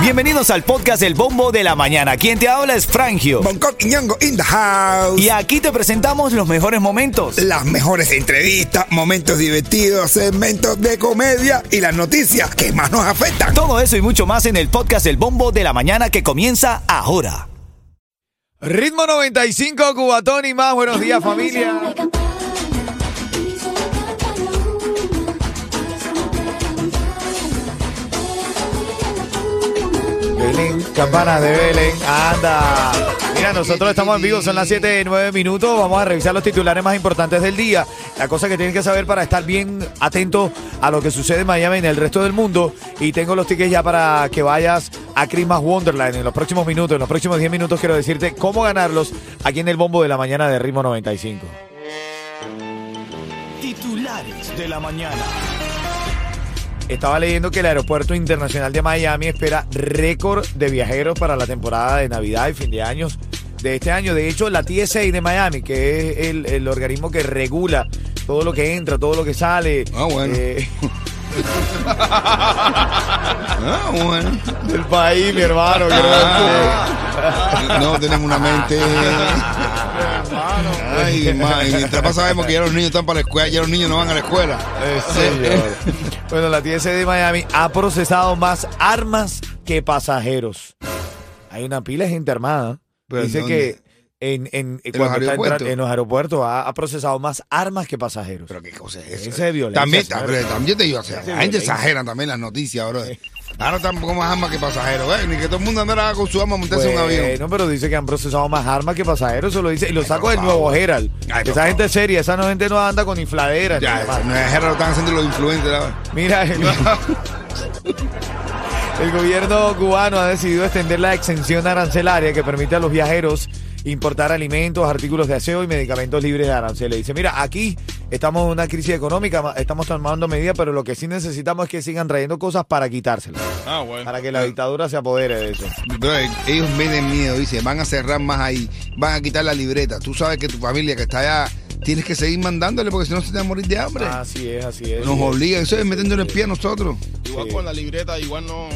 Bienvenidos al podcast El Bombo de la Mañana. Quien te habla es Frangio. Bangkok y Ñongo in the house. Y aquí te presentamos los mejores momentos. Las mejores entrevistas, momentos divertidos, segmentos de comedia y las noticias que más nos afectan. Todo eso y mucho más en el podcast El Bombo de la Mañana que comienza ahora. Ritmo 95, Cubatón y más. Buenos días, familia. Belén, campana de Belén, anda. Mira, nosotros estamos en vivo, son las 7 9 minutos. Vamos a revisar los titulares más importantes del día. La cosa que tienen que saber para estar bien atentos a lo que sucede en Miami y en el resto del mundo. Y tengo los tickets ya para que vayas a Christmas Wonderland en los próximos minutos. En los próximos 10 minutos quiero decirte cómo ganarlos aquí en el bombo de la mañana de Ritmo 95. Titulares de la mañana. Estaba leyendo que el Aeropuerto Internacional de Miami espera récord de viajeros para la temporada de Navidad y fin de años de este año. De hecho, la TSA de Miami, que es el, el organismo que regula todo lo que entra, todo lo que sale. Ah, bueno. eh, Ah, bueno. del país, mi hermano. Ah, no, tenemos una mente. Ay, ma, y mientras más sabemos que ya los niños están para la escuela, ya los niños no van a la escuela. Eh, bueno, la TSA de Miami ha procesado más armas que pasajeros. Hay una pila de gente armada. ¿Pero Dice en que dónde? en, en, los entra- en los aeropuertos ha, ha procesado más armas que pasajeros. Pero qué cosa es eso. Esa es violencia, También, también, te digo, o sea, la gente exagera también las noticias, bro. Ahora tampoco más armas que pasajeros, ¿eh? Ni que todo el mundo andara con su arma a montarse en un avión. Bueno, pero dice que han procesado más armas que pasajeros, eso lo dice. Y lo saco del nuevo. Herald. Ay, por esa gente es seria, esa no gente no anda con infladeras. Ya, demás. no es lo están haciendo los influencers. ¿verdad? Mira, el, el gobierno cubano ha decidido extender la exención arancelaria que permite a los viajeros importar alimentos, artículos de aseo y medicamentos libres de aranceles. Dice, mira, aquí estamos en una crisis económica, estamos tomando medidas, pero lo que sí necesitamos es que sigan trayendo cosas para quitárselas, Ah, bueno. para que la dictadura se apodere de eso. Bro, ellos me den miedo, dice, van a cerrar más ahí, van a quitar la libreta. Tú sabes que tu familia que está allá, tienes que seguir mandándole porque si no se te va a morir de hambre. Así es, así es. Nos obligan, eso es metiendo el pie a nosotros. Igual Sí. con la libreta, igual no.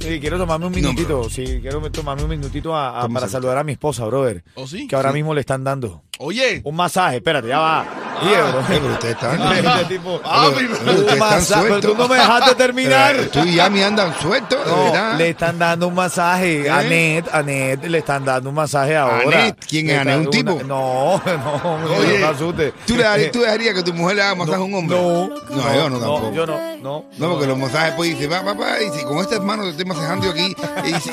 Sí, quiero tomarme un No, minutito, sí, quiero tomarme un minutito a- a- Tómese. para saludar a mi esposa, brother. ¿O sí? Que ahora Sí. mismo le están dando Oye. un masaje, espérate, ya va. Oye, bro. Eh, pero ustedes están. Este tipo- Ah, pero- pero ustedes un están masaje, pero tú no me dejaste terminar. Eh, Tú y Yami andan sueltos, de No, verdad. le están dando un masaje. A ¿Eh? Ned, a Ned le están dando un masaje ahora. Ned? ¿Quién es están- ¿Un tipo? una- No, no, Oye, no te asustes. ¿Tú, le darías, ¿Tú dejarías que tu mujer le haga masaje a un hombre? No, No, yo no tampoco. yo no, no. No, porque los masajes pues dice, va, papá, y si con esta mano te estoy masajando yo aquí,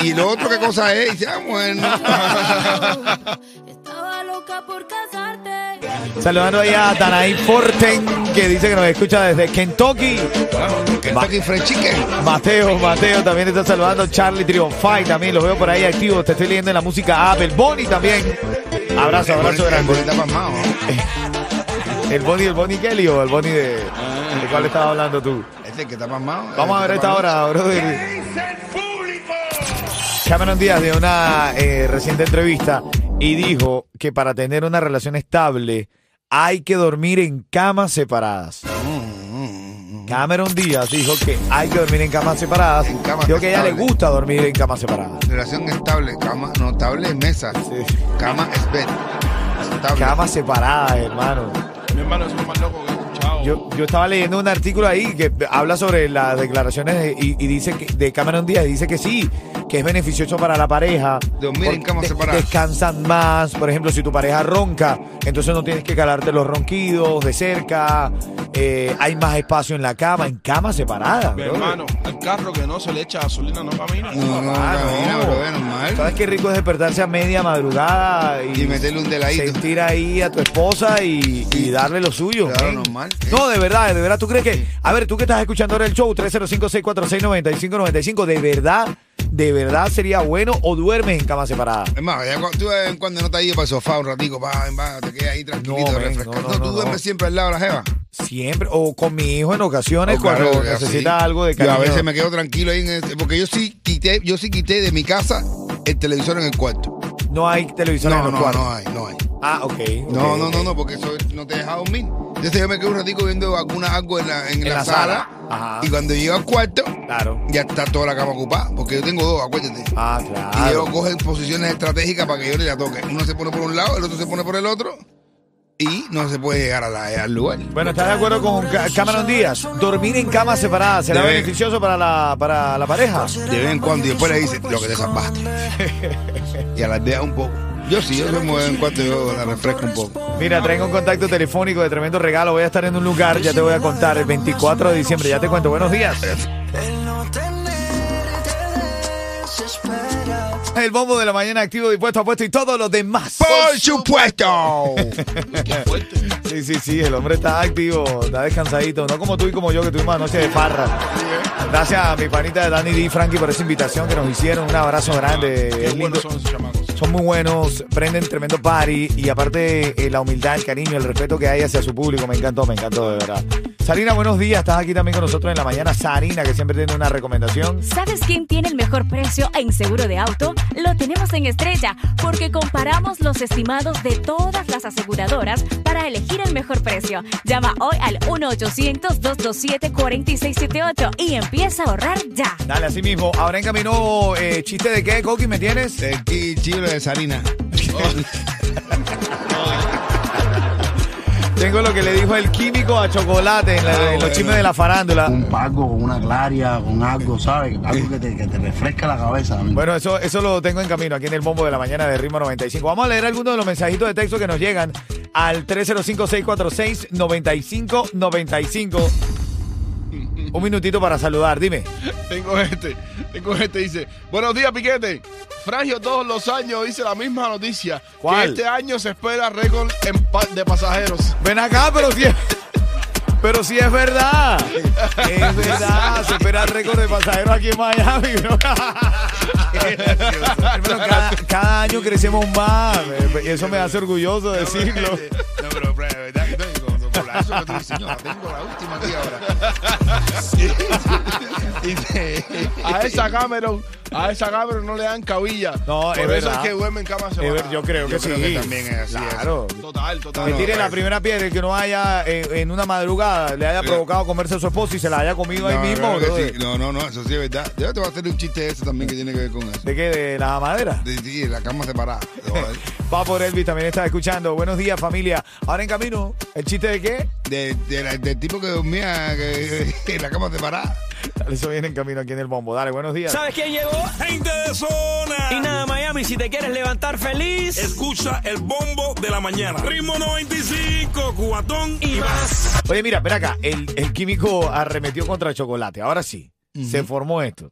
y, y lo otro qué cosa es, y dice, ah, bueno. Estaba loca por casarte. Saludando ahí a Danaí Forten, que dice que nos escucha desde Kentucky. Kentucky Fried Chicken. Mateo, Mateo también está saludando. Charlie Triunfai también, los veo por ahí activos. Te estoy leyendo en la música Apple. Bonnie también. Abrazo, abrazo El grande. Bonnie está pasmado. ¿El Bonnie, el Bonnie Kelly o el Bonnie de. ¿De cuál estabas hablando tú? Este que está pasmado. Vamos a ver esta hora, brother. Cameron Díaz de una eh, reciente entrevista y dijo que para tener una relación estable hay que dormir en camas separadas. Cameron Díaz dijo que hay que dormir en camas separadas. En camas dijo que a ella le estables. gusta dormir en camas separadas. Relación estable, cama, no estable es mesa. Sí. Cama es bed. Estable. Camas separadas, hermano. Mi hermano, eso es lo más loco que he escuchado. Yo, yo estaba leyendo un artículo ahí que habla sobre las declaraciones de- y, y dice que de Cameron Díaz y dice que sí, que es beneficioso para la pareja. Dormir en de- separadas. Descansan más. Por ejemplo, si tu pareja ronca, entonces no tienes que calarte los ronquidos de cerca. eh, hay más espacio en la cama, en camas separadas. Mi brother. hermano, el carro que no se le echa gasolina no camina. No, no, camina, no. bro, es normal. ¿Sabes qué rico es despertarse a media madrugada y, Y meterle un deladito. sentir ahí a tu esposa y, y darle lo suyo? Claro, men? normal. No, de verdad, de verdad. ¿Tú crees que.? A ver, tú que estás escuchando ahora el show, 305-646-9595, ¿de verdad, de verdad sería bueno o duermes en cama separada? Es más, ya cu- tú de vez en cuando no te has ido para el sofá un ratico, va, va, te quedas ahí tranquilito, No, men, refrescado. no, tú duermes siempre al lado de la jeva. Siempre, o con mi hijo en ocasiones Oh, cuando así. necesita algo de Yo cariño. a veces me quedo tranquilo ahí, en el- porque yo sí quité, yo sí quité de mi casa el televisor en el cuarto. No hay televisores en No, los no, cuartos. no hay, no hay. Ah, ok. No, ok, no, no, ok. no, porque eso no te deja dormir. Entonces yo me quedo un ratico viendo alguna, algo en la, en En la, la sala. Ajá. Y cuando llego al cuarto, Claro. ya está toda la cama ocupada. Porque yo tengo dos, acuérdate. Ah, Y claro. ellos cogen posiciones estratégicas para que yo le la toque. Uno se pone por un lado, el otro se pone por el otro. Y no se puede llegar a la- al lugar. Bueno, ¿estás de acuerdo con Ca- Cameron Díaz? Dormir en camas separadas será beneficioso para la, para la pareja. De vez en cuando. Y después le dice, lo que te salvaste. y alardea un poco. Yo sí, yo de vez en cuando yo la refresco un poco. Mira, traigo un contacto telefónico de tremendo regalo. Voy a estar en un lugar, ya te voy a contar, el 24 de diciembre. Ya te cuento. Buenos días. El bombo de la mañana activo, dispuesto, apuesto y todo lo demás. ¡Por supuesto! Sí, sí, sí, el hombre está activo, está descansadito. No como tú y como yo que tuvimos anoche de farra. Gracias a mi panita de Danny D. Frankie por esa invitación que nos hicieron. Un abrazo grande. Qué Es lindo. son. Son muy buenos, prenden tremendo party y aparte eh, la humildad, el cariño, el respeto que hay hacia su público, me encantó, me encantó de verdad. Sarina, buenos días, estás aquí también con nosotros en la mañana. Sarina, que siempre tiene una recomendación. ¿Sabes quién tiene el mejor precio en seguro de auto? Lo tenemos en Estrella, porque comparamos los estimados de todas las aseguradoras para elegir el mejor precio. Llama hoy al 1-800-227-4678 y empieza a ahorrar ya. Dale, así mismo. Ahora en camino, eh, chiste de qué, Coqui, ¿me tienes? Aquí, chile de Sarina. Tengo lo que le dijo el químico a Chocolate en, la- en los chismes de la farándula. un pago con una claria, con algo, ¿sabes? Algo que te, que te refresca la cabeza. ¿me Bueno, eso, eso lo tengo en camino aquí en el bombo de la mañana de Ritmo 95. Vamos a leer algunos de los mensajitos de texto que nos llegan al 305-646-9595. Un minutito para saludar, dime. Tengo este, tengo este, dice, buenos días Piquete. Frangio todos los años dice la misma noticia. ¿Cuál? Que este año se espera récord en pa- de pasajeros. Ven acá, pero si es, pero si es verdad. Es verdad, se espera récord de pasajeros aquí en Miami. ¿no? Hermano, cada, cada año crecemos más. Y eso me hace orgulloso decirlo. No, pero, pero, la- eso que tú dices, no, tengo la última aquí ahora. Y A esa Cameron, a esa Cameron no le dan cabilla. No, Por es eso verdad. es que duerme en cama separada. Yo creo que Yo sí. creo que también es así, Claro. Total, total. Que No, tire no, la primera piedra que no haya eh, en una madrugada le haya Sí. provocado comerse a su esposo y se la haya comido ahí mismo. sí. no, no, no, eso sí es verdad. Yo te voy a hacer un chiste de eso también que tiene que ver con eso. ¿De qué? ¿De la madera? De, de la cama separada. Va por Elvis también está escuchando. Buenos días, familia. Ahora en camino, ¿el chiste de qué? De, de la- del tipo que dormía en la cama separada. Eso viene en camino aquí en el bombo. Dale, buenos días. ¿Sabes quién llegó? Gente de zona. Y nada, Miami, si te quieres levantar feliz Escucha el bombo de la mañana. Ritmo 95, cubatón y más. Oye, mira, ven acá. El, el químico arremetió contra el chocolate. Ahora sí, se formó esto.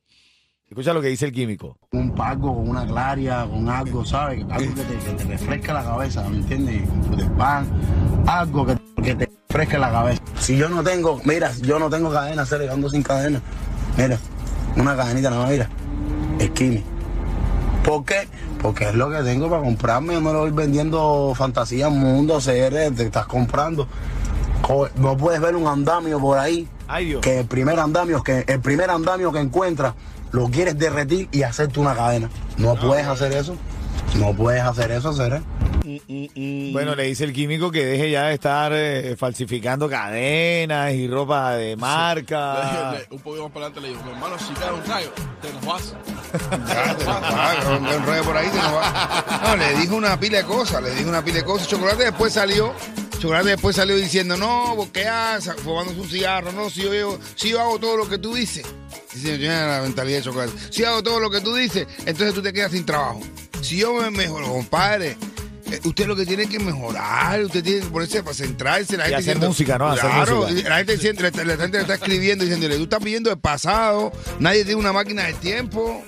Escucha lo que dice el químico. un pago con una claria, con algo, ¿sabes? Algo que te, que te refresca la cabeza, ¿me entiendes? De pan, algo que, que te refresque la cabeza. Si yo no tengo, mira, yo no tengo cadena, se ando sin cadena. Mira, una cadenita nada más, mira. Esquimi. ¿Por qué? Porque es lo que tengo para comprarme. Yo no le voy vendiendo fantasía, mundo, CR, te estás comprando. Co- No puedes ver un andamio por ahí Ay, Dios. que el primer andamio que el primer andamio que encuentras lo quieres derretir y hacerte una cadena. No puedes hacer eso. No puedes hacer eso, Bueno, le dice el químico que deje ya de estar eh, falsificando cadenas y ropa de marca. Un poquito más para adelante le digo, mi hermano, si cae un rayo, te nos vas. Ya, te nos un rollo por ahí te nos va. No, le dijo una pila de cosas, le dijo una pila de cosas. Chocolate después salió, Chocolate después salió diciendo, no, porque haces, fumándose un cigarro, no, si yo, yo- si yo hago todo lo que tú dices. Dice, tiene la mentalidad de Chocolate. Si hago todo lo que tú dices, entonces tú te quedas sin trabajo. Si yo me mejoro, compadre. Eh, Usted lo que tiene que mejorar, usted tiene que ponerse para centrarse. La Y gente hacer diciendo- música, ¿no? Hacer Claro, música. la gente, siente- la, gente le está escribiendo diciéndole, tú estás viviendo el pasado, nadie tiene una máquina del tiempo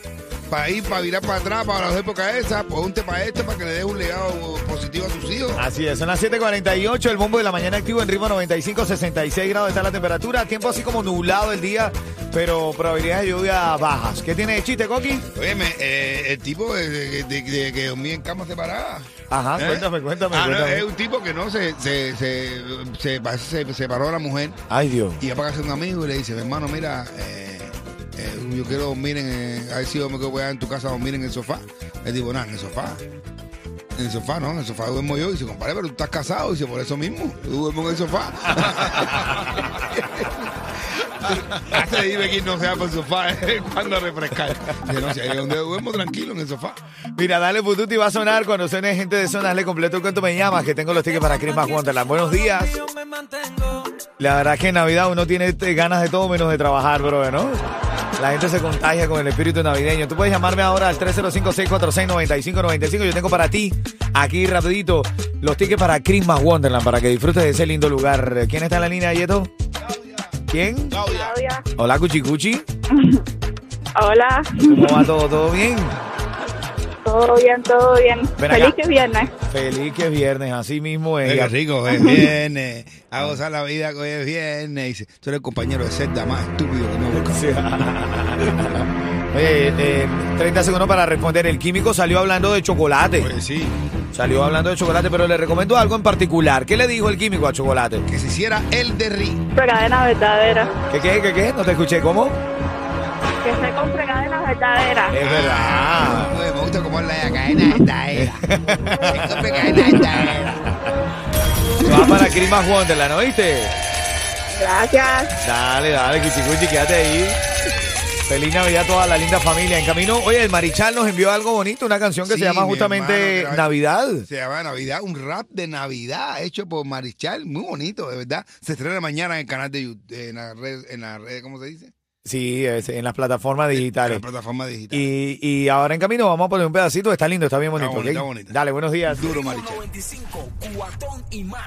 para ir, para virar para atrás, para las épocas esas, ponte para esto, para que le des un legado positivo a tus hijos. Así es, son las 7:48, el bombo de la mañana activo en ritmo 95, 66 grados está la temperatura, tiempo así como nublado el día, pero probabilidades de lluvia bajas. ¿Qué tiene de chiste, Coqui? Óyeme, eh, el tipo de, de- de- de que dormía en cama separada. Ajá, ¿Eh? cuéntame, cuéntame, Ah, no, cuéntame. es un tipo que no se, se, se, se, separó de la mujer Ay, Dios. y va para casa un amigo y le dice, hermano, mira, eh, eh, yo quiero dormir en, eh, a ver si yo me voy a en tu casa a dormir en el sofá. El tipo, nada, en el sofá. En el sofá, ¿no? En el sofá duermo yo. Y dice, compadre, pero tú estás casado. Dice, por eso mismo. Yo duermo en el sofá. Hace dime que no sea por sofá eh, cuando refrescar. Dice, no, donde duermo tranquilo en el sofá. Mira, dale Pututi va a sonar cuando suene gente de zona. Le completo el cuento me llamas que tengo los tickets para Christmas Wonderland. Buenos días. La verdad es que en Navidad uno tiene eh, ganas de todo menos de trabajar, bro, ¿no? La gente se contagia con el espíritu navideño. Tú puedes llamarme ahora al 305-646-9595. Yo tengo para ti, aquí rapidito, los tickets para Christmas Wonderland, para que disfrutes de ese lindo lugar. ¿Quién está en la línea, Yeto? ¿Quién? Claudia. Hola, Cuchi Cuchi. Hola, ¿Cómo va todo? ¿Todo bien? todo bien, todo bien. Feliz que es viernes. Feliz que es viernes, así mismo es. Qué rico, es viernes. A gozar la vida que hoy es viernes. Tú eres el compañero de Zelda más estúpido que no he buscado. Sí. Oye, eh, 30 segundos para responder. El químico salió hablando de chocolate. Pues sí, Salió hablando de chocolate, pero le recomiendo algo en particular. ¿Qué le dijo el químico a chocolate? que se hiciera el de Ri. Cadena verdadera. ¿Qué, qué, qué, qué? No te escuché. ¿Cómo? Que se compre cadena verdadera. Es verdad. Oye, me gusta cómo es la cadena esta era. Siempre cadena esta era. Va para Christmas Wonderland, ¿no oíste? Gracias. Dale, dale, Cuchicuchi, quédate ahí. Feliz Navidad a toda la linda familia. En camino, oye, el Marichal nos envió algo bonito, una canción que Sí, se llama justamente hermano, Navidad. Se llama Navidad, un rap de Navidad hecho por Marichal, muy bonito, de verdad. Se estrena mañana en el canal de YouTube, en la red, en la red, ¿cómo se dice? Sí, es en las plataformas En digitales. la plataforma digital. Y, y ahora en camino vamos a poner un pedacito. Está lindo, está bien bonito. bonito, ¿ok? está bonito. Dale, buenos días. Duro Marichal. 95, cuatón y más.